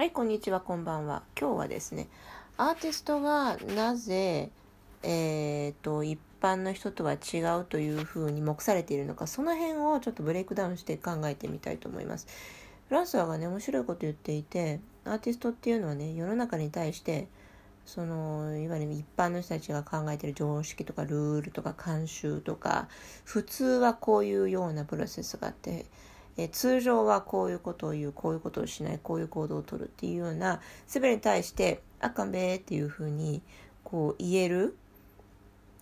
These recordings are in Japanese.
はい、こんにちは、こんばんは。今日はですね、アーティストがなぜ、えー、と、一般の人とは違うというふうに目されているのか、その辺をちょっとブレイクダウンして考えてみたいと思います。フランスワがね、面白いこと言っていて、アーティストっていうのはね、世の中に対して、そのいわゆる一般の人たちが考えてる常識とかルールとか慣習とか普通はこういうようなプロセスがあってえ通常はこういうことを言うこういうことをしないこういう行動をとるっていうような全てに対して「あかんべ」っていうふうにこう言える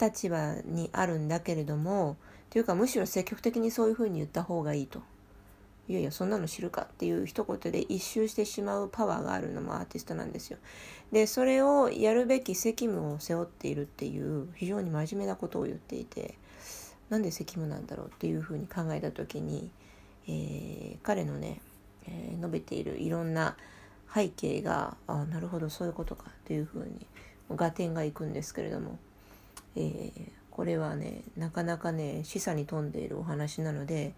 立場にあるんだけれどもというかむしろ積極的にそういうふうに言った方がいいと。いやいやそんなの知るかっていう一言で一周してしまうパワーがあるのもアーティストなんですよ。でそれをやるべき責務を背負っているっていう非常に真面目なことを言っていてなんで責務なんだろうっていうふうに考えた時にえー、彼のね、えー、述べているいろんな背景があなるほどそういうことかというふうに合点がいくんですけれども、えー、これはねなかなかね示唆に富んでいるお話なので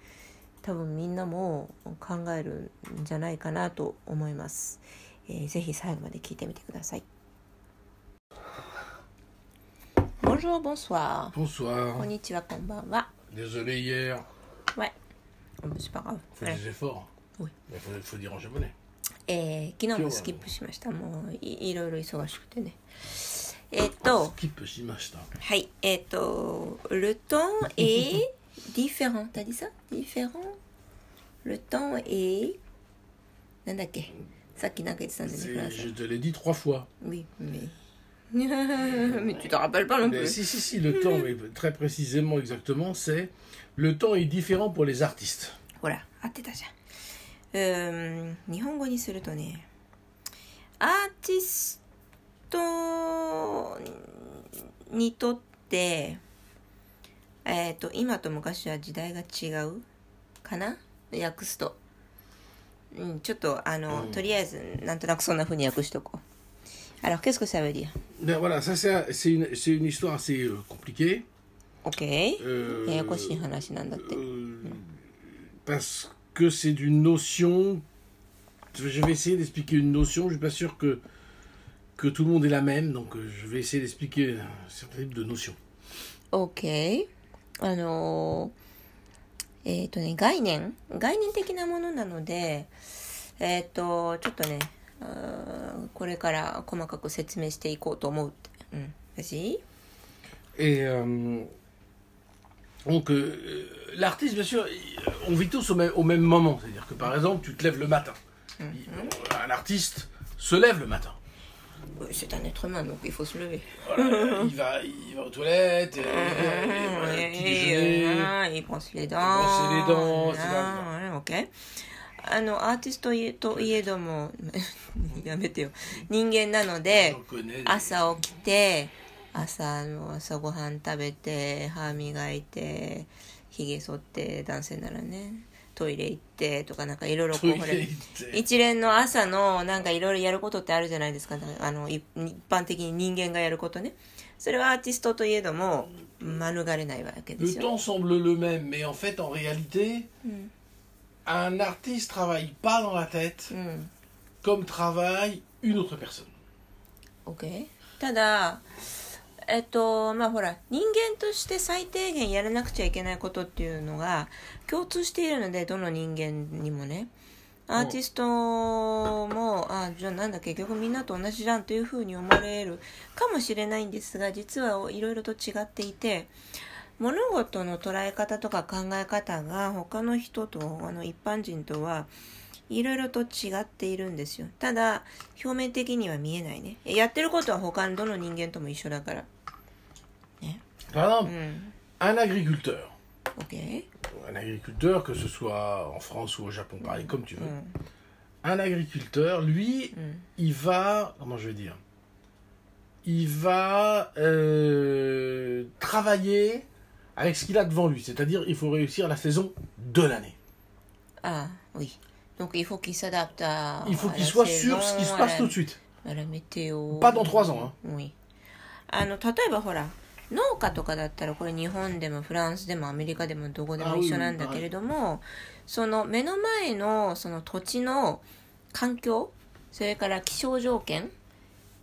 多分みんなも考えるんじゃないかなと思います。えー、ぜひ最後まで聞いてみてください。Bonjour, bonsoir. Bonsoir. こんにちは、こんばんは。Désolé hier. Ouais. C'est pas grave. Fais des efforts. Oui. Il faut, faut dire en japonais. えー昨日もスキップしました。もういいろいろ忙しくてね。えっと、 Skip shimashita. はい、えっと、le temps est différent. T'as dit ça Différent Le temps est... なんだっけさっきなんか言ってたんだよね、フラン C'est- ス Je te l'ai dit trois fois. Oui, mais... mais tu te rappelles pas non plus. si, si, si, le temps, mais très précisément, exactement, c'est le temps est différent pour les artistes. ほら、合ってたじゃん。うーん、日本語にするとね、アーティストにとって、えっ、と、今と昔は時代が違うかな訳すと。うん、ちょっと、あの、うんとりあえず、なんとなくそんな風に訳しとこう。Alors, qu'est-ce que ça veut dire Ben voilà, ça c'est un- c'est une, c'est une histoire assez euh, compliquée. ?OK? Euh, ややこしい話なんだって。 euh, parce que c'est une notion. Je vais essayer d'expliquer une notion. Je suis pas sûr que que tout le monde est la même, donc euh, je vais essayer d'expliquer un certain type de notions. OK。あのーえっ、とね、概念概念的なものなので、えっ、と、ちょっとね、あー これから細かく説明していこうと思うって。うん。私 Et euh, donc, euh, l'artiste, bien sûr, il- on vit tous au même, au même moment. C'est-à-dire que, par exemple, tu te lèves le matin. Il- un artiste se lève le matin. Oui, C'est un être humain, donc il faut se lever. Voilà, il, va, il va aux toilettes, et, et voilà, petit déjeuner. うんil pense les dents. brosser les dents, うん c'est うん OK。 あの、アーティストといえども、やめてよ。人間なので.朝起きて朝の朝ごはん食べて歯磨いてひげ剃って男性ならねトイレ行ってとかなんかいろいろこうほ一連の朝のなんかいろいろやることってあるじゃないですか。あのい一般的に人間がやることね。それはアーティストといえども免れないわけで Le すよ。Temps semble le même, mais en fait, en réalité, un artiste travaille pas dans la tête うん comme travaille une autre personne. OK. ただえっとまあほら人間として最低限やらなくちゃいけないことっていうのが共通しているのでどの人間にもね。アーティストもあじゃあなんだ結局みんなと同じじゃんというふうに思われるかもしれないんですが実はいろいろと違っていて物事の捉え方とか考え方が他の人とあの一般人とはいろいろと違っているんですよただ表面的には見えないねやってることは他のどの人間とも一緒だからね Par う exemple, ん un agriculteur. OK Un agriculteur, que ce soit en France ou au Japon, pareil, comme tu う veux. ん Un agriculteur, lui, うん il va, comment je vais dire, il va euh, travailler avec ce qu'il a devant lui. C'est-à-dire, il faut réussir la saison de l'année. ああ oui donc il faut qu'il s'adapte à Il faut qu'il soit saison, sûr ce qui se passe la- tout de suite. à la météo Pas dans trois ans, hein. oui あの例えばほら農家とかだったらこれ日本でもフランスでもアメリカでもどこでも一緒なんだけれどもその目の前のその土地の環境それから気象条件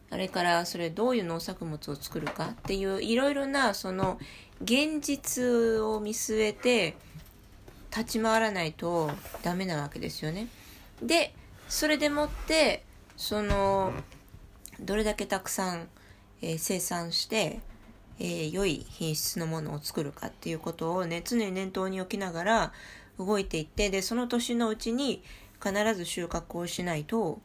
あれからそれどういう農作物を作るかっていういろいろなその現実を見据えて立ち回らないとダメなわけですよね。でそれでもってそのどれだけたくさん、えー生産して、えー良い品質のものを作るかっていうことをね常に念頭に置きながら動いていってでその年のうちに必ず収穫をしないと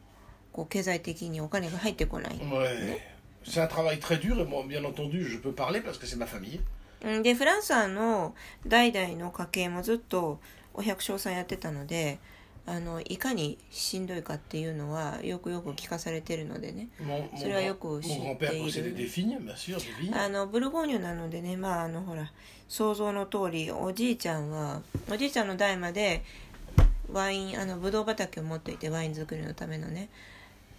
こう経済的にお金が入ってこない。ね Ouais. C'est un travail très dur et moi, bien entendu, je peux parler parce que c'est ma famille. うんでフランスはあの代々の家系もずっとお百姓さんやってたのであのいかにしんどいかっていうのはよくよく聞かされてるのでねそれはよく知っている.あのブルゴーニュなのでねまああのほら想像の通りおじいちゃんはおじいちゃんの代までワインあのブドウ畑を持っていてワイン作りのためのね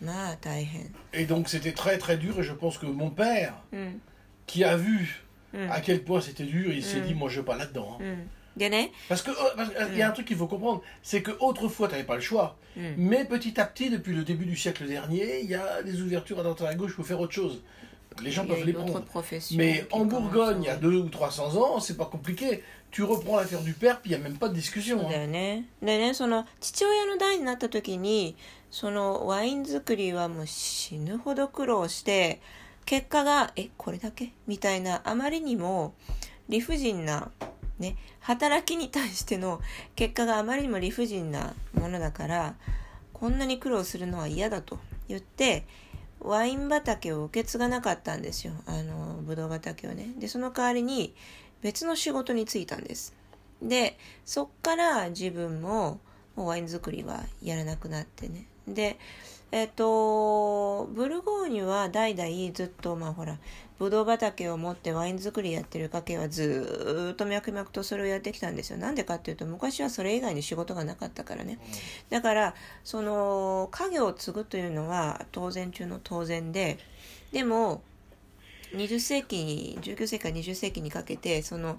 まあ大変 Et donc c'était très très dur et je pense que mon père, うん、qui a vu うん à quel point c'était dur, il s'est Mm. dit moi je veux pas là-dedans. hein. うん、でね Parce que euh, parce que, euh, il y a un truc qu'il faut comprendre, c'est que autrefois tu n'avais pas le choix. Mm. Mais petit à petit, depuis le début du siècle dernier, il y a des ouvertures à droite et à gauche pour faire autre chose. Les gens いや peuvent les d'autres prendre. professions Mais qui en commencent Bourgogne, il y à- a deux ou 300 ans, c'est pas compliqué. Tu reprends l'affaire du père, puis il n'y a même pas de discussion. そうだ hein. よね。でね、その父親の代になった時に、そのワイン作りはもう死ぬほど苦労して、 結果が、え、これだけ？みたいな、あまりにも理不尽な、ね、働きに対しての結果があまりにも理不尽なものだから、こんなに苦労するのは嫌だと言って、ワイン畑を受け継がなかったんですよ。あの、ブドウ畑をね。で、その代わりに別の仕事に就いたんです。でそっから自分もワイン作りはやらなくなってねでえっ、とブルゴーニュは代々ずっとまあほらブドウ畑を持ってワイン作りやってる家系はずーっと脈々とそれをやってきたんですよ。なんでかっていうと昔はそれ以外に仕事がなかったからね。だからその家業を継ぐというのは当然中の当然ででも20世紀に19世紀から20世紀にかけてその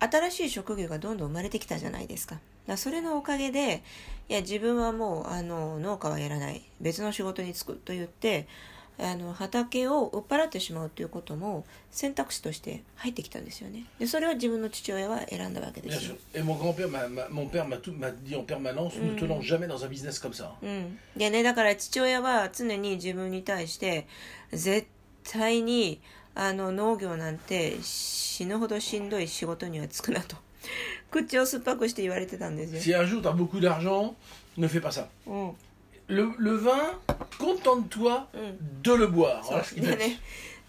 新しい職業がどんどん生まれてきたじゃないですか。それのおかげで、いや、自分はもう、あの、農家はやらない。別の仕事に就くと言って、あの、畑を売っ払ってしまうということも選択肢として入ってきたんですよね。で、それを自分の父親は選んだわけです.よ。Et mon grand-père, m'a- m'a- mon père m'a tout- m'a dit en permanence, ne te lance jamais dans un business comme ça. うん。でね、だから父親は常に自分に対して、絶対に、あの、農業なんて死ぬほどしんどい仕事には就くなと。口を酸っぱくして言われてたんですよ。Si un jour t'as beaucoup d'argent, ne fais pas ça. Le, le vin, contente-toi de le boire. そう Voilà ce qu'il で m'a ね dit.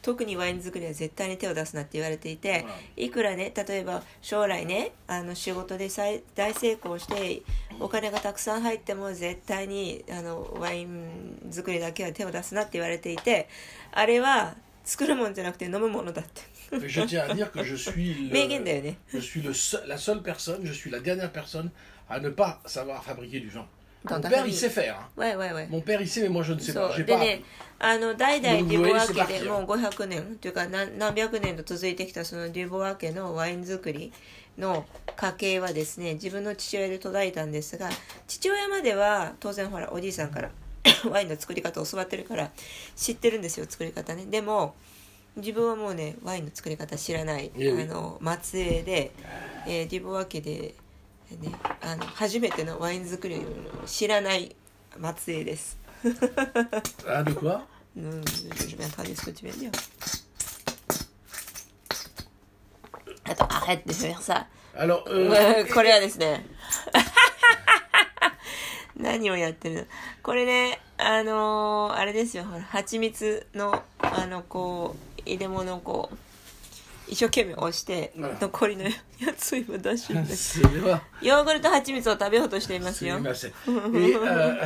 特にワイン作りは絶対に手を出すなって言われていていくらね例えば将来ねあの仕事で再大成功してお金がたくさん入っても絶対にあのワイン作りだけは手を出すなって言われていてあれは作るもんじゃなくて飲むものだって je tiens à dire que je suis, le- 名言だよね je suis le seul- la seule personne, je suis la dernière personne à ne pas savoir fabriquer du vin. Mon ta père, famille. il sait faire. hein. わいわいわい Mon père, il sait, mais moi, je ne sais そ pas. う J'ai で pas ねあの代々デもうュボワ家でもう500年というか何何百年と続いてきたそのデュボワ家のワイン作りの家系はですね自分の父親で途絶えたんですが父親までは当然ほらおじいさんからワインの作り方を教わってるから知ってるんですよ作り方ねでも自分はもうねワインの作り方知らないあの末裔で、えーデュボワ家で、ね、あの初めてのワイン作りを知らない末裔です。Ah, de quoi Non, je, je vais traduire ce que tu viens de dire. Attends, arrête de faire ça. Alors, euh, うんこれはですね。何をやってるの？これね、あのーあれですよ、ほら、蜂蜜の、あの、こう、入れ物をこう、一生懸命押して、うん残りのやつを今出してるんです。c'est vrai. ヨーグルト蜂蜜を食べようとしていますよ C'est。mais c'est- Et, euh,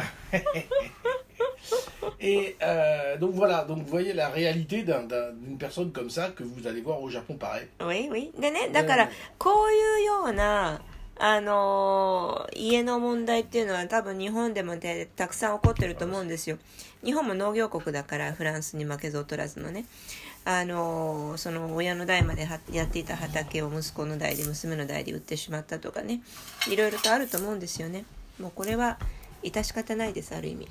et, euh, donc voilà, donc vous voyez la réalité d'un- d'un- d'une personne comme ça que vous allez voir au Japon pareil. ウィウィでね、だからうん、こういうような、あのー家の問題っていうのは多分日本でもねたくさん起こってると思うんですよ。日本も農業国だから、フランスに負けず劣らずのね。あのーその親の代まではやっていた畑を息子の代で娘の代で売ってしまったとかね。いろいろとあると思うんですよね。もうこれは致し方ないです、ある意味。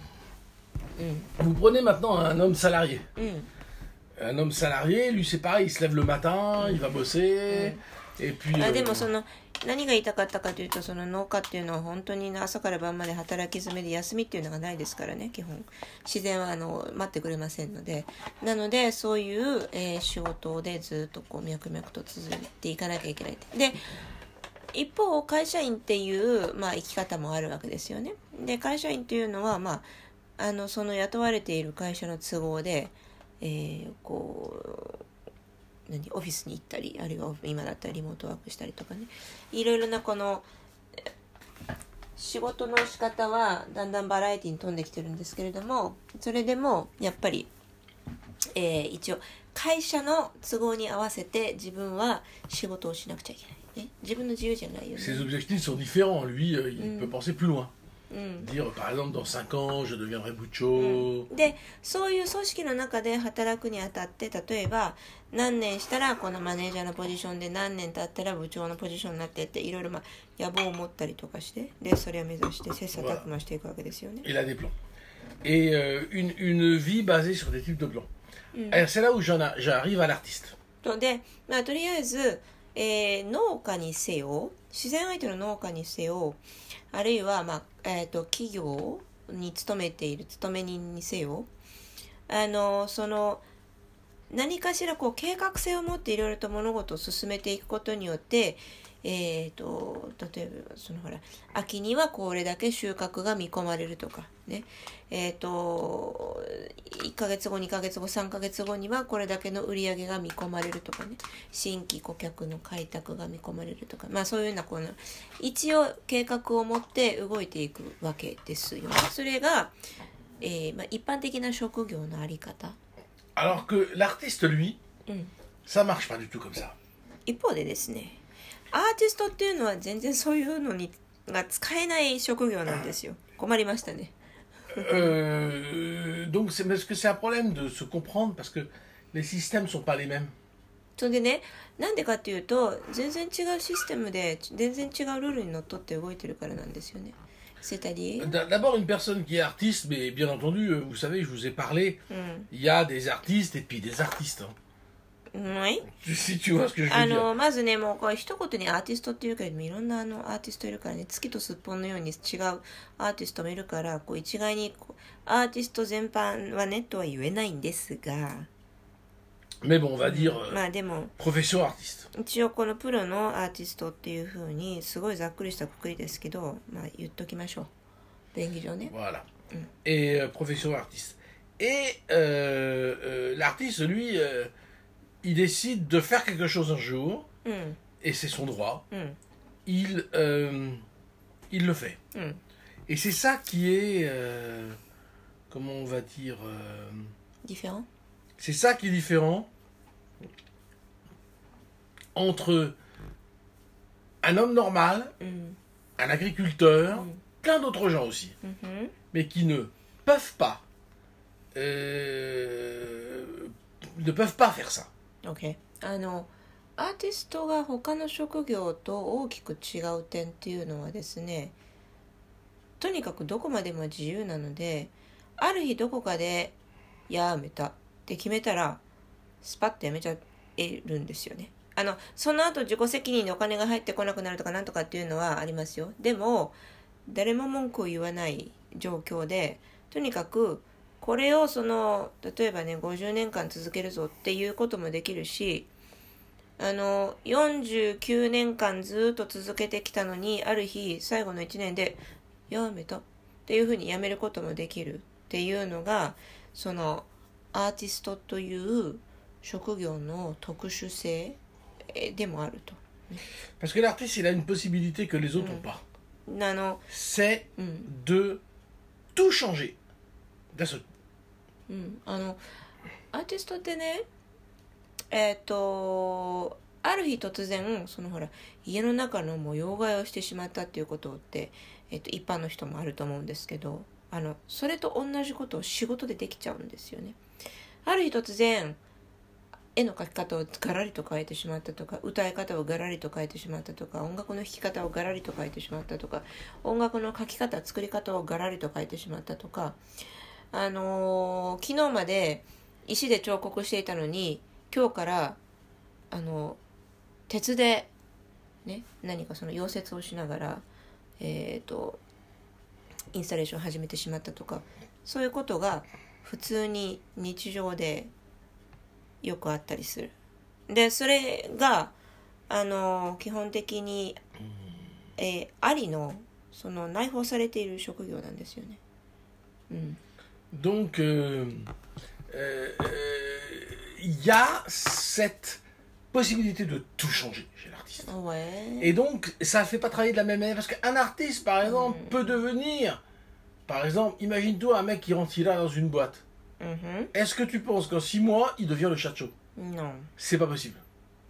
Vous prenez maintenant un homme salarié. うん、Un homme salarié, lui c'est pareil, il se lève le matin, il va bosser. あでもその何が言いたかったかというとその農家っていうのは本当に朝から晩まで働き詰めで休みっていうのがないですからね基本。自然はあの待ってくれませんので。なのでそういう、えー仕事でずっとこう脈々と続いていかなきゃいけないで一方会社員っていう、まあ、生き方もあるわけですよね。で会社員っていうのは、まあ、あのその雇われている会社の都合で、えーこう何オフィスに行ったりあるいは今だったらリモートワークしたりとかねいろいろなこのえ仕事の仕方はだんだんバラエティに富んできてるんですけれどもそれでもやっぱり、えー一応会社の都合に合わせて自分は仕事をしなくちゃいけない、ね、自分の自由じゃないよ Ses ね。objectifs sont différents. Lui, euh, il peut penser plus loin. うん、Dire, par exemple, dans 5 ans, je deviendrai Bucho. でそういう組織の中で働くにあたって例えば何年したらこのマネージャーのポジションで何年経ったら部長のポジションになってっていろいろまあ野望を持ったりとかしてでそれを目指して切磋琢磨していくわけですよね。Il a des plans. Et euh, une, une vie basée sur des types de plans. Alors, C'est là où j'arrive à l'artiste. とで、まあ、とりあえず、えー農家にせよ自然相手の農家にせよあるいは、まあえー、と企業に勤めている勤め人にせよあのその何かしらこう計画性を持っていろいろと物事を進めていくことによって、えー、と例えばそのほら秋にはこれだけ収穫が見込まれるとかねえっ、と1ヶ月後2ヶ月後3ヶ月後にはこれだけの売り上げが見込まれるとかね新規顧客の開拓が見込まれるとかまあそういうようなこの一応計画を持って動いていくわけですよね。それが、えーまあ、一般的な職業のあり方。Alors que l'artiste, lui, うん、ça marche pas du tout comme ça. 一方でですねアーティストっていうのは全然そういうのにが使えない職業なんですよ困りましたね Euh, donc, c'est parce que c'est un problème de se comprendre parce que les systèmes sont pas les mêmes. それでねなんでかっていうと全然違うシステムで全然違うルールにのっとって動いてるからなんですよねセタディ D- D'abord, une personne qui est artiste, mais bien entendu, euh, vous savez, je vous ai parlé, うん il y a des artistes et puis des artistes. hein. はい、あ.のまずねもうこれ一言にアーティストっていうけれどもいろんなあのアーティストいるからね月とすっぽんのように違うアーティストもいるからこう一概にアーティスト全般はねとは言えないんですが Mais bon, on va dire euh, まあでも profession artiste. 一応このプロのアーティストっていうふうにすごいざっくりしたくくりですけどまあ言っときましょう便宜上ね Voilà. Et euh, profession artiste. Et euh, euh, l'artiste, lui, euh, il décide de faire quelque chose un jour, hmm. et c'est son droit, hmm. euh, il, le fait. Hmm. Et c'est ça qui est, euh, comment on va dire... Euh, différent. C'est ça qui est différent entre un homme normal, un agriculteur, plein d'autres gens aussi, mais qui ne peuvent pas ne peuvent pas faire ça. OK あのアーティストが他の職業と大きく違う点っていうのはですねとにかくどこまでも自由なのである日どこかでやめたって決めたらスパッとやめちゃえるんですよね。あのその後自己責任でお金が入ってこなくなるとかなんとかっていうのはありますよ。でも誰も文句を言わない状況でとにかくこれをその例えばね50年間続けるぞっていうこともできるしあの49年間ずっと続けてきたのにある日最後の1年でやめたっていうふうにやめることもできるっていうのがそのアーティストという職業の特殊性えでもあると。Parce que l'artiste, il a une possibilité que les autres Mm. n'ont pas. あの C'est うん、de tout changer. D'un seul coup. うん、あのアーティストってねえっ、とある日突然そのほら家の中の模様替えをしてしまったっていうことって、えっと一般の人もあると思うんですけどあのそれと同じことを仕事でできちゃうんですよね。ある日突然絵の描き方をガラリと変えてしまったとか歌い方をガラリと変えてしまったとか音楽の弾き方をガラリと変えてしまったとか音楽の書き方作り方をガラリと変えてしまったとかあのー昨日まで石で彫刻していたのに今日からあの鉄でね何かその溶接をしながらえっ、とインスタレーションを始めてしまったとかそういうことが普通に日常でよくあったりする。でそれがあの基本的に、えーありのその内包されている職業なんですよね。うん、Donc, euh, euh, il y a cette possibilité de tout changer chez l'artiste. Et donc, ça ne fait pas travailler de la même manière. Parce qu'un artiste, par exemple, mm. peut devenir. Par exemple, imagine-toi un mec qui rentre là dans une boîte. Mm-hmm. Est-ce que tu penses qu'en six mois, il devient le chacho Non. C'est pas possible.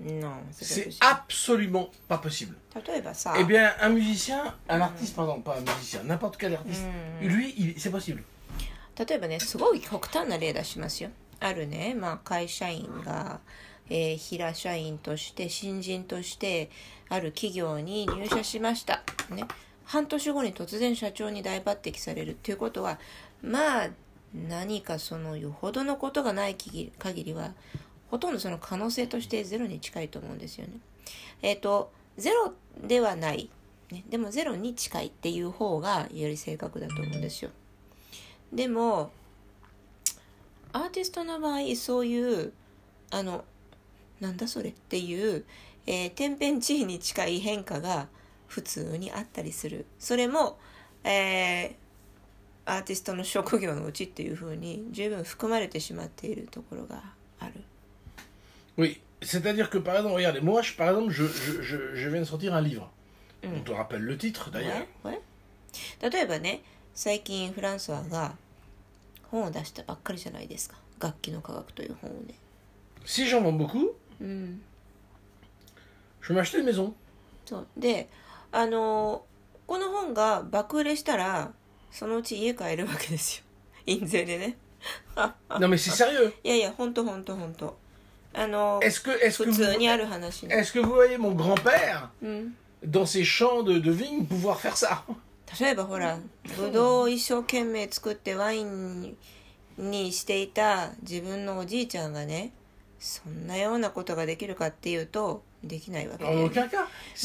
Non, c'est absolument pas possible. Ah, pas ça. Eh bien, un musicien, un mm. artiste, pardon, pas un musicien, n'importe quel artiste, mm. lui, c'est possible. 例えばねすごい極端な例出しますよ。あるね、まあ、会社員が、えー平社員として新人としてある企業に入社しました、ね、半年後に突然社長に大抜擢される。っていうことはまあ何かそのよほどのことがない限りはほとんどその可能性としてゼロに近いと思うんですよね。えっ、とゼロではない、ね、でもゼロに近いっていう方がより正確だと思うんですよ。でもアーティストの場合そういうあのなんだそれっていう、えー天変地異に近い変化が普通にあったりするそれも、えーアーティストの職業のうちっていうふうに十分含まれてしまっているところがある。Oui, c'est-à-dire que par exemple, regardez, moi, je, par exemple, je, je, je, viens de sortir un livre, on rappelle le titre d'ailleurs. ね例えばね最近フランソワが本を出したばっかりじゃないですか楽器の科学という本をね。Si j'en vends beaucoup, うん je vais m'acheter une maison. そうであのこの本が爆売れしたらそのうち家買えるわけですよ印税でね Non mais c'est sérieux. いやいやほんとほんとほんとあの Est-ce que, est-ce que 普 vous, 通にある話ね est-ce que vous voyez mon grand-père うん dans ses champs de, de vignes pouvoir faire ça 例えばほらぶどうを一生懸命作ってワインにしていた自分のおじいちゃんがねそんなようなことができるかっていうとできないわけ。で.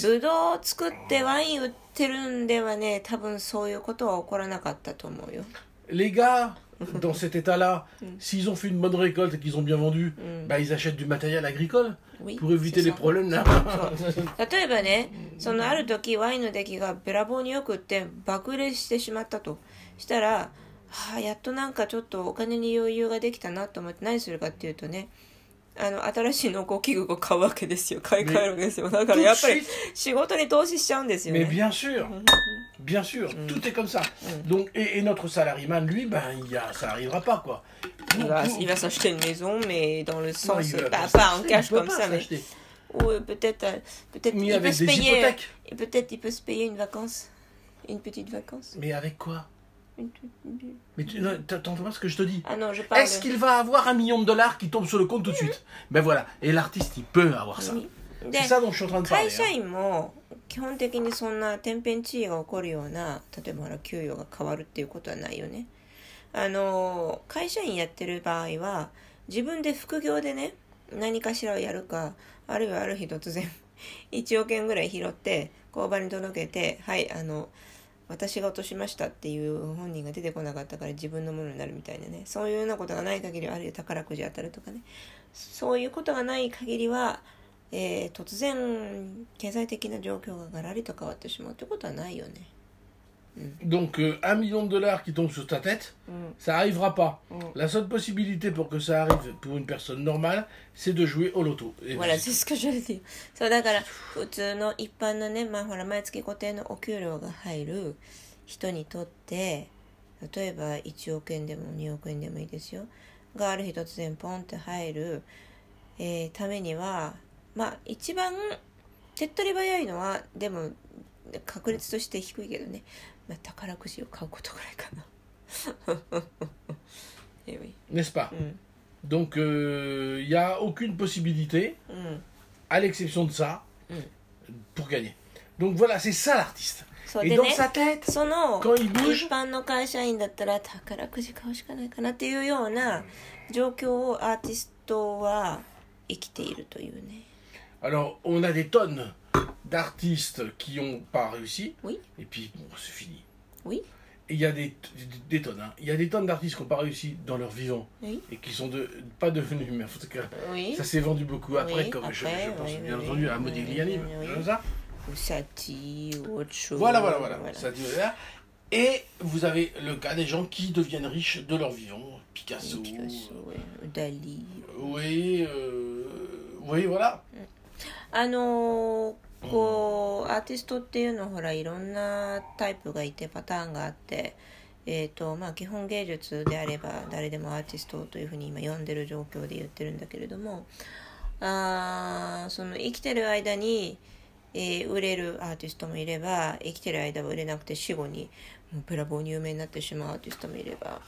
ぶどうを作ってワイン売ってるんではね多分そういうことは起こらなかったと思うよ。Les gars, dans cet état-là, s'ils ont fait une bonne récolte et qu'ils ont bien vendu, Mm. bah ils achètent du matériel agricole pour éviter les problèmes là. 例えばねそのある時ワインの出来がべらぼうによくって爆売れしてしまったとしたら、はあ、やっとなんかちょっとお金に余裕ができたなと思って何するかっていうとねあの新しい農耕器具を買うわけですよ買い替えるわけですよだからやっぱり仕事に投資しちゃうんですよ Mais ね bien sûr, bien sûr, tout est comme ça. Donc et, et notre salariman, lui, ben il y a, ça arrivera pas quoi. il va, il va s'acheter une maison mais dans le Non, sens il va bah, pas pas en s'acheter, cash il peut comme pas ça mais s'acheter. ou euh, peut-être euh, peut-être Mais il peut avec se des payer hypothèques. et peut-être il peut se payer une vacance une petite vacance Mais avec quoi Une petite- une- Mais tu non, t'entends pas ce que je te dis Ah non, je parle. Est-ce qu'il va avoir un million de dollars qui tombe sur le compte tout de suite Ben voilà. Et l'artiste, il peut avoir ça. で会.社.員も基本的にそんな天変地異が起こるような例えば給与が変わるっていうことはないよねあの会社員やってる場合は自分で副業でね何かしらをやるかあるいはある日突然1億円ぐらい拾って交番に届けてはいあの私が落としましたっていう本人が出てこなかったから自分のものになるみたいなねそういうようなことがない限りあるいは宝くじ当たるとかねそういうことがない限りは、えー突然経済的な状況がガラリと変わってしまうってことはないよね。Donc euh, un million de dollars qui tombe sur ta tête, うん、ça arrivera pas. Mm. La seule possibilité pour que ça arrive pour une personne normale, c'est de jouer au loto. Et voilà, puis, c'est ce que je veux dire. そうだから普通の一般のね、まあほら毎月固定のお給料が入る人にとって例えば1億円でも2億円でもいいですよがある日突然ポンって入る、えーためにはまあ一番手っ取り早いのはでも確率として低いけどね、まあ、宝くじを買うことぐらいかな。anyway N'est-ce pas うん、Donc il n'y a aucune possibilité, うん、à l'exception de ça, Mm. pour gagner. Donc voilà, c'est ça l'artiste. そう Et で dans ね sa tête, その quand il bouge 一般の会社員だったら宝くじ買うしかないかなっていうような状況をアーティストは生きているというね alors on a des tonnes d'artistes qui n'ont pas réussi, Oui. et puis bon, c'est fini. Oui. Et il y a des, des tonnes, hein. il y a des tonnes d'artistes qui n'ont pas réussi dans leur vivant Oui. et qui sont de, pas devenus, mais en tout cas, Oui. ça s'est vendu beaucoup après, Oui, comme je, après, je pense bien entendu à Modigliani, comme ça. Ou Satie ou autre chose. Voilà, voilà, voilà. Ça dit là. Et vous avez le cas des gens qui deviennent riches de leur vivant. Picasso. Picasso, ouais. Dali. Oui, euh, oui, voilà. あのーこうアーティストっていうのはほらいろんなタイプがいてパターンがあってえーとまあ、基本芸術であれば誰でもアーティストというふうに今呼んでる状況で言ってるんだけれどもあその生きてる間に、えー売れるアーティストもいれば生きてる間は売れなくて死後にもうブラボーに有名になってしまうアーティストもいれば、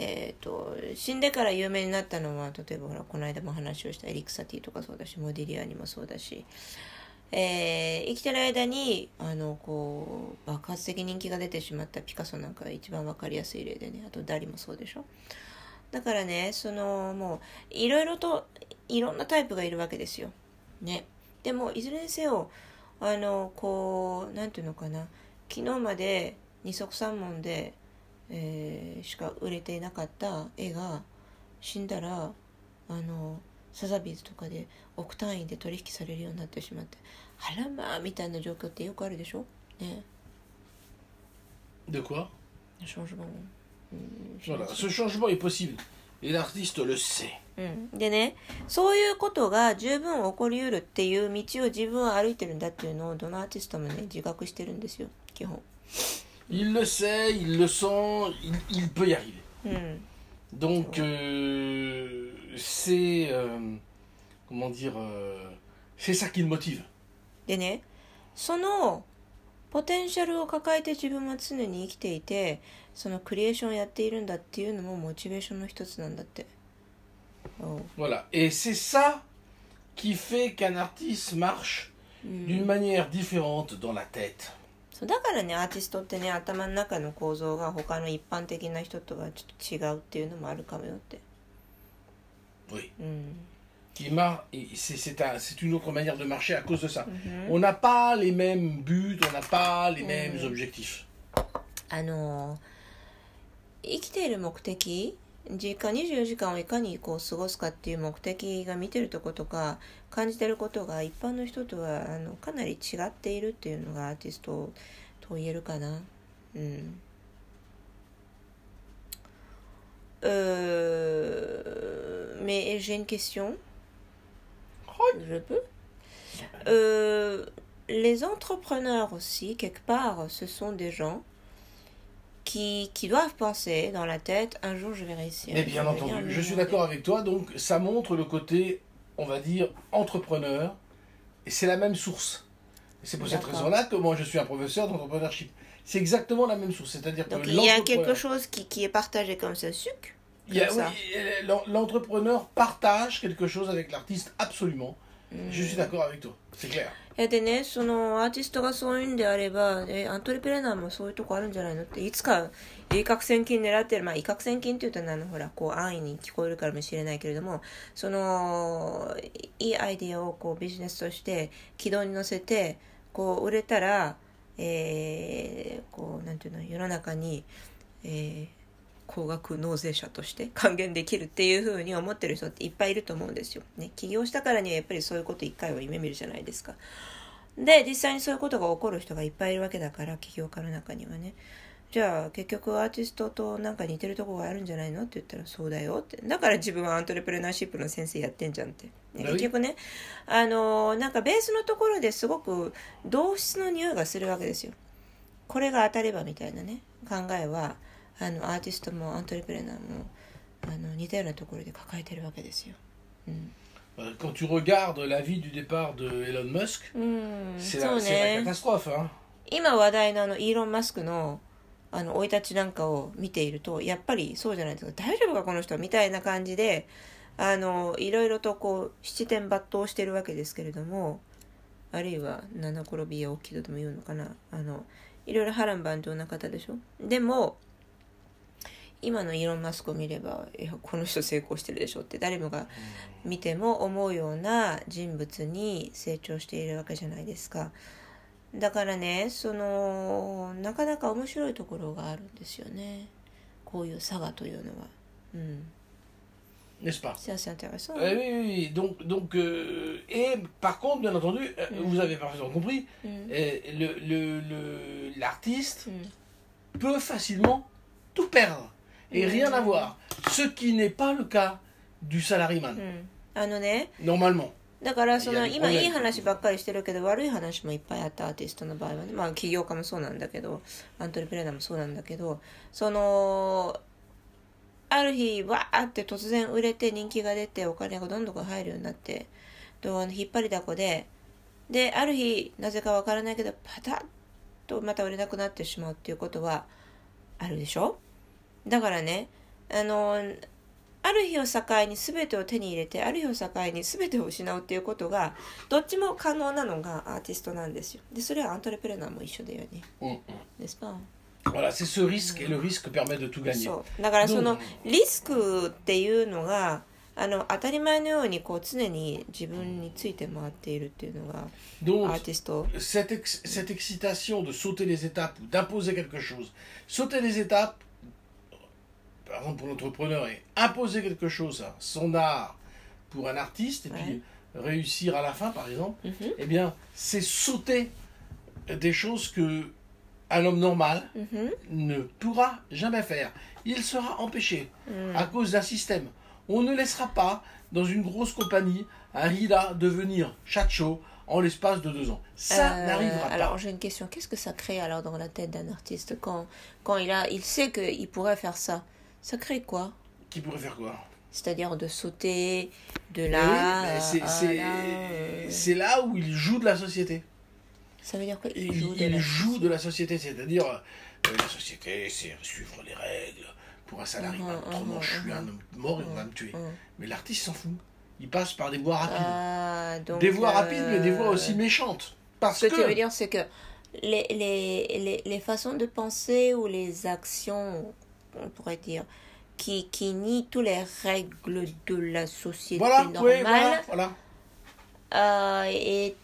えー、と死んでから有名になったのは例えばほらこの間も話をしたエリク・サティとかそうだしモディリアにもそうだし、えー生きてる間にあのこう爆発的人気が出てしまったピカソなんかが一番わかりやすい例でねあとダリもそうでしょ。だからねそのもういろいろといろんなタイプがいるわけですよ。ね。でもいずれにせよあのこうなんていうのかな昨日まで二足三門で、えーしか売れていなかった絵が死んだらあのサザビーズとかで億単位で取引されるようになってしまってあらまあみたいな状況ってよくあるでしょ？ね。トうん、Voilà, ce changement est possible. Et l'artiste le sait. うん、でねそういうことが十分起こりうるっていう道を自分は歩いてるんだっていうのをどのアーティストもね自覚してるんですよ基本 Il le sait, il le sent, il, il peut y arriver. うん Donc, euh, c'est. euh, comment dire euh, C'est ça qui le motive. でねそのポテンシャルを抱えて自分は常に生きていてそのクリエーションをやっているんだっていうのもモチベーションの一つなんだっておう Voilà. Et c'est ça qui fait qu'un artiste marche d'une manière différente dans la tête. そうだからねアーティストってね頭の中の構造が他の一般的な人とはちょっと違うっていうのもあるかもよって Oui. うん、Qui mar- et c'est, un- une autre manière de marcher à cause de ça. On n'a pas les mêmes buts, on n'a pas les mêmes objectifs. あのー生きている目的時間24時間をいかにこう過ごすかっていう目的が見てるとことか感じてることが一般の人とはあのかなり違っているっていうのがアーティストと言えるかなうんEuh, mais j'ai une question. Je peux Euh, Les entrepreneurs aussi, quelque part, ce sont des gens qui, qui doivent penser dans la tête, un jour je vais réussir. Mais bien je vais devenir entendu, je suis millionnaire. d'accord avec toi. Donc, ça montre le côté, on va dire, entrepreneur. Et c'est la même source. Et c'est pour cette D'accord. raison-là que moi, je suis un professeur d'entrepreneurship. C'est exactement la même source. C'est-à-dire que Donc il y a quelque l'entrepreneur- chose qui, qui est partagé comme ça, suc. il y a- comme ça. oui, et l'en- l'entrepreneur partage quelque chose avec l'artiste, absolument. Je suis d'accord avec toi. C'est clair. えでねそのアーティストがそういうんであればえアントレプレナーもそういうとこあるんじゃないのっていつか 威嚇千金狙ってるまあ威嚇千金っていうとあのほらこう安易に聞こえるかもしれないけれどもそのいいアイディアをこうビジネスとして軌道に乗せてこう売れたら、えーこうなんていうの世の中に、えー高額納税者として 還元できるっていうふうに思ってる人っていっぱいいると思うんですよ。ね、起業したからにはやっぱりそういうこと一回は夢見るじゃないですか。で実際にそういうことが起こる人がいっぱいいるわけだから起業家の中にはねじゃあ結局アーティストとなんか似てるところがあるんじゃないのって言ったらそうだよって。だから自分はアントレプレナーシップの先生やってんじゃんって、ねはい。結局ねあのなんかベースのところですごく同質の匂いがするわけですよ。これが当たればみたいなね考えはあのアーティストもアントレプレナーもあの似たようなところで抱えてるわけですよ、うん、Euh, Quand tu regardes la vie du départ de Elon Musk, うん、c'est la, la ね。catastrophe. Hein. 今話題のあのイーロン・マスクのあの生い立ちなんかを見ているとやっぱりそうじゃないですか。大丈夫かこの人はみたいな感じであのいろいろとこう七点抜刀してるわけですけれどもあるいは七転びや起きとでも言うのかな。あのいろいろ波乱万丈な方でしょ。でも今のイーロン・マスクを見ればいやこの人成功してるでしょって誰もが見ても思うような人物に成長しているわけじゃないですか だからねそのなかなか面白いところがあるんですよねこういう差がというのはうん N'est-ce pas c'est assez intéressant Euh, oui, oui, oui. Donc, donc euh, et par contre, bien entendu, euh, Mm. vous avez parfaitement compris, うん euh, le, le, le- l'artiste うん peut facilement tout perdre et Mm. rien avoir. Ce qui n'est pas le cas du salaryman, うんあのね normalement. だからその今いい話ばっかりしてるけど悪い話もいっぱいあったアーティストの場合はねまあ起業家もそうなんだけどアントレプレーナーもそうなんだけどそのある日わーって突然売れて人気が出てお金がどんどん入るようになってと引っ張りだこでである日なぜかわからないけどパタッとまた売れなくなってしまうっていうことはあるでしょ？だからねあのある日を境に全てを手に入れてある日を境に全てを失うっていうことがどっちも可能なのがアーティストなんですよ。でそれはアントレプレーナーも一緒だよね。Mm, mm. ですか？Voilà, c'est ce risque et le risque permet de tout gagner. そう。だからそのリスクっていうのがあの当たり前のようにこう常に自分について回っているっていうのが Donc, アーティスト。cette, ex- cette excitation de sauter les étapes d'imposer quelque chose, sauter les étapes, par exemple pour l'entrepreneur, et imposer quelque chose, hein, son art, pour un artiste, et puis réussir à la fin, par exemple, mhm. eh bien, c'est sauter des choses que un homme normal mhm. ne pourra jamais faire. Il sera empêché mhm. à cause d'un système. On ne laissera pas, dans une grosse compagnie, un Rida devenir chacho en l'espace de deux ans. Ça euh, n'arrivera pas. Alors j'ai une question. Qu'est-ce que ça crée alors dans la tête d'un artiste quand, quand il, a, il sait qu'il pourrait faire ça? Ça crée quoi? Qui pourrait faire quoi? C'est-à-dire de sauter de là oui, c'est- là, euh, là où il joue de la société. Ça veut dire quoi Il, joue de il la- joue de la société, c'est-à-dire euh, la société, c'est suivre les règles pour un salarié. Mhm, Autrement, mhm, je suis un homme mort et on va me tuer. Mhm. Mais l'artiste s'en fout. Il passe par des voies rapides. Ah, donc, des voies euh, rapides, mais des voies aussi méchantes. Parce Ce que tu veux que dire, c'est que les, les, les, les façons de penser ou les actions, on pourrait dire, qui, qui nient toutes les règles de la société voilà, oui, voilà, normale, voilà. euh, et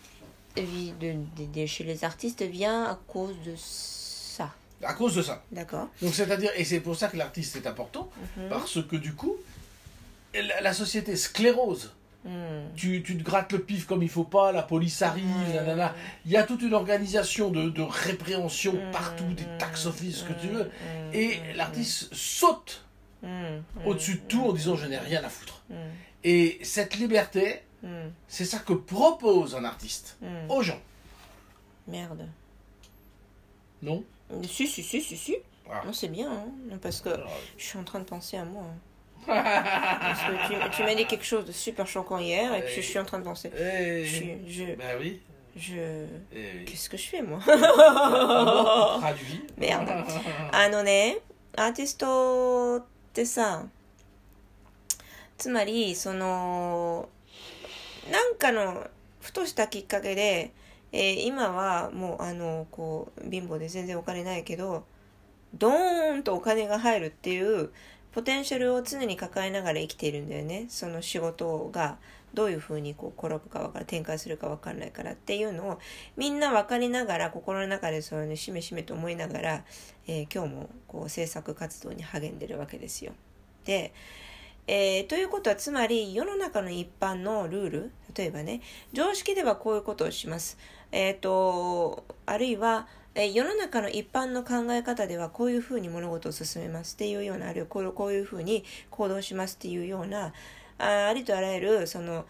de, de- de- chez les artistes vient à cause de ça. À cause de ça. D'accord Donc c'est-à-dire, et c'est pour ça que l'artiste est important, Mhm. parce que du coup, la, la société sclérose. Hmm. Tu, tu te grattes le pif comme il faut pas, la police arrive, nanana. Il y a toute une organisation de, de répréhension Mhm. partout, des tax office, ce que tu Hmm. veux. Et l'artiste saute Hmm. au-dessus de tout en disant je n'ai rien à foutre. Hmm. Et cette liberté, Hmm. c'est ça que propose un artiste Hmm. aux gens. Merde. Non? Si, si, si, si, si. Ah. Non, c'est bien, hein. Parce que Alors, je suis en train de penser à moi. hein. Parce que tu, tu m'as dit quelque chose de super choquant hier, et puis je suis en train de penser. eh, Je, suis- je, Ben oui. je, eh oui. qu'est-ce que je fais, moi Ah traduit. Merde. あのね、アーティストってさ、つまり、その、なんかの、ふとしたきっかけで、えー今はもう、あの、こう、貧乏で全然お金ないけど、ドーンとお金が入るっていう、ポテンシャルを常に抱えながら生きているんだよね。その仕事がどういうふうにこう転ぶかわから展開するかわかんないからっていうのをみんな分かりながら心の中でそのしめしめと思いながら、えー今日もこう制作活動に励んでるわけですよ。で、えーということはつまり世の中の一般のルール例えばね常識ではこういうことをします。えっ、とあるいはえ世の中の一般の考え方ではこういうふうに物事を進めますっていうようなあるいはこういうふうに行動しますっていうようなあありとあらゆるその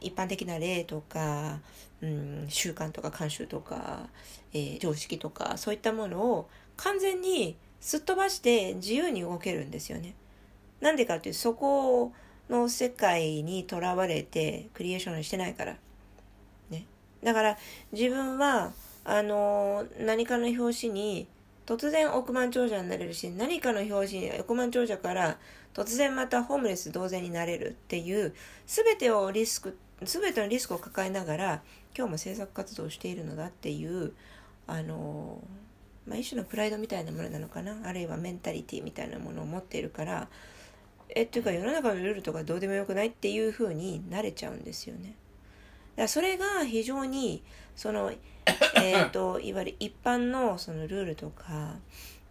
一般的な例とか、うん、習慣とか慣習とか、えー常識とかそういったものを完全にすっ飛ばして自由に動けるんですよね。なんでかっていうとそこの世界にとらわれてクリエーションしてないから。だから自分はあの何かの表紙に突然億万長者になれるし何かの表紙に億万長者から突然またホームレス同然になれるっていう全てをリスク全てのリスクを抱えながら今日も制作活動をしているのだっていうあの、まあ、一種のプライドみたいなものなのかなあるいはメンタリティーみたいなものを持っているからえっていうか世の中のルールとかどうでもよくないっていう風になれちゃうんですよね。それが非常にその えーといわゆる一般のそのルールとか、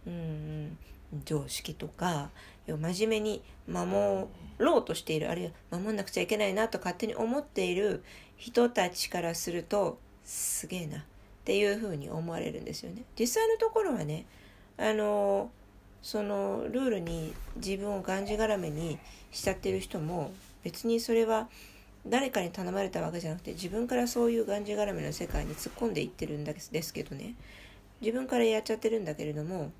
うん、常識とか真面目に守ろうとしているあるいは守んなくちゃいけないなと勝手に思っている人たちからするとすげえなっていうふうに思われるんですよね。実際のところはねあのそのルールに自分をがんじがらめにしちゃってる人も別にそれは誰かに頼まれたわけじゃなくて自分からそういうがんじがらめの世界に突っ込んでいってるんですけどね。自分からやっちゃってるんだけれども、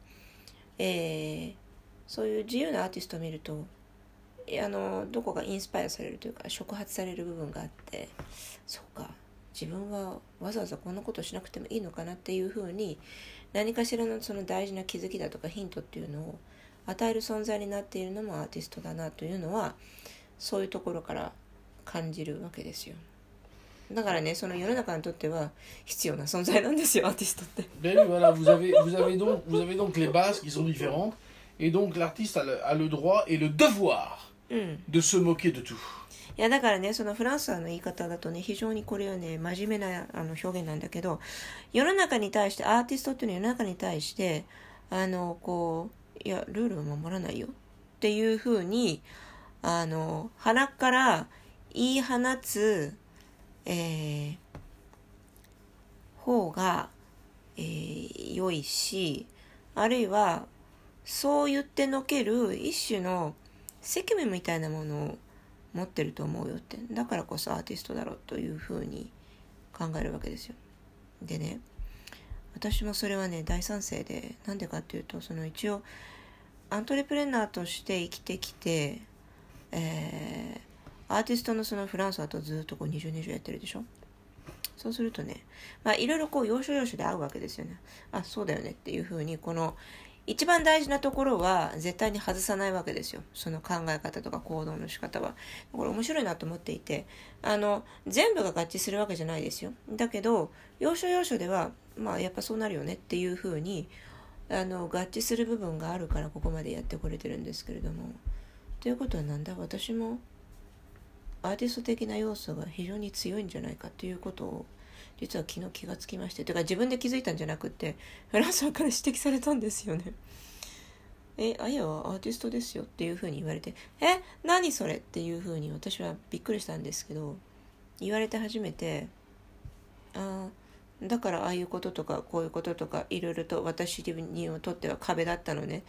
えー、そういう自由なアーティストを見るとあのどこかインスパイアされるというか触発される部分があってそうか自分はわざわざこんなことしなくてもいいのかなっていうふうに何かしらのその大事な気づきだとかヒントっていうのを与える存在になっているのもアーティストだなというのはそういうところから感じるわけですよ。だからねその世の中にとっては必要な存在なんですよ アーティストって。Ben voilà, vous avez, vous, avez donc, vous avez donc les bases qui sont différentes, et donc l'artiste a le, a le droit et le devoir うん、de se moquer de tout. いやだからねそのフランスの言い方だとね非常にこれはね真面目なあの表現なんだけど世の中に対してアーティストっていうのは世の中に対してあのこういやルールを守らないよっていうふうにあの鼻から言い放つ、えー方が、えー良いしあるいはそう言ってのける一種の責務みたいなものを持ってると思うよって。だからこそアーティストだろうというふうに考えるわけですよ。でね私もそれはね大賛成でなんでかっていうとその一応アントレプレナーとして生きてきてえーアーティストのそのフランスだとずっとこう20年以上やってるでしょ？そうするとねまあいろいろこう要所要所で会うわけですよね。あそうだよね。っていうふうにこの一番大事なところは絶対に外さないわけですよ。その考え方とか行動の仕方は。これ面白いなと思っていてあの全部が合致するわけじゃないですよ。だけど要所要所ではまあやっぱそうなるよね。っていうふうにあの合致する部分があるからここまでやってこれてるんですけれども。ということはなんだ？私もアーティスト的な要素が非常に強いんじゃないかということを実は昨日気がつきましてというか自分で気づいたんじゃなくて フランスさんから指摘されたんですよね。え、あやはアーティストですよっていうふうに言われて、え、何それっていうふうに私はびっくりしたんですけど、言われて初めて、ああ、だからああいうこととかこういうこととかいろいろと私にとっては壁だったのね。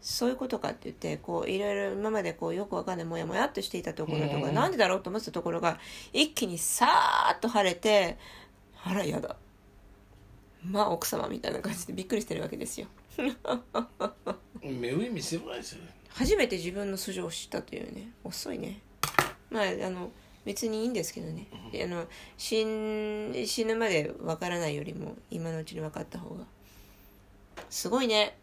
そういうことかって言って、こういろいろ今までこうよくわかんないもやもやっとしていたところとか、うんなんでだろうと思ってたところが一気にさーっと晴れて、あらやだ。まあ奥様みたいな感じでびっくりしてるわけですよ。Mais oui, mais c'est vrai. c'est- 初めて自分の素性を知ったというね遅いねまああの別にいいんですけどねあの死ん死ぬまでわからないよりも今のうちに分かった方がすごいね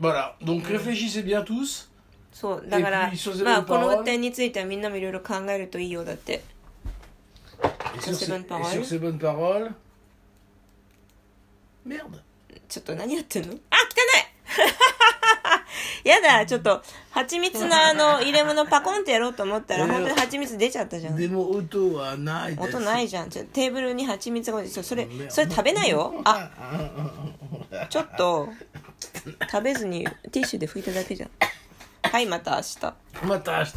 Voilà, donc réfléchissez bien tous. そうだからまあこの点についてはみんなもいろいろ考えるといいようだって Et Sur ces ces- bonnes et paroles. sur ces bonnes paroles. Merde. ちょっと何やってんの？あ汚い やだちょっと蜂蜜のあの 入れ物パコンってやろうと思ったらえー本当に蜂蜜出ちゃったじゃん Des mots auto à naï. 音ないじゃんちょテーブルに蜂蜜が落ちてそれねそれ食べないよあ ちょっと食べずにティッシュで拭いただけじゃん。はいまた明日。また明日。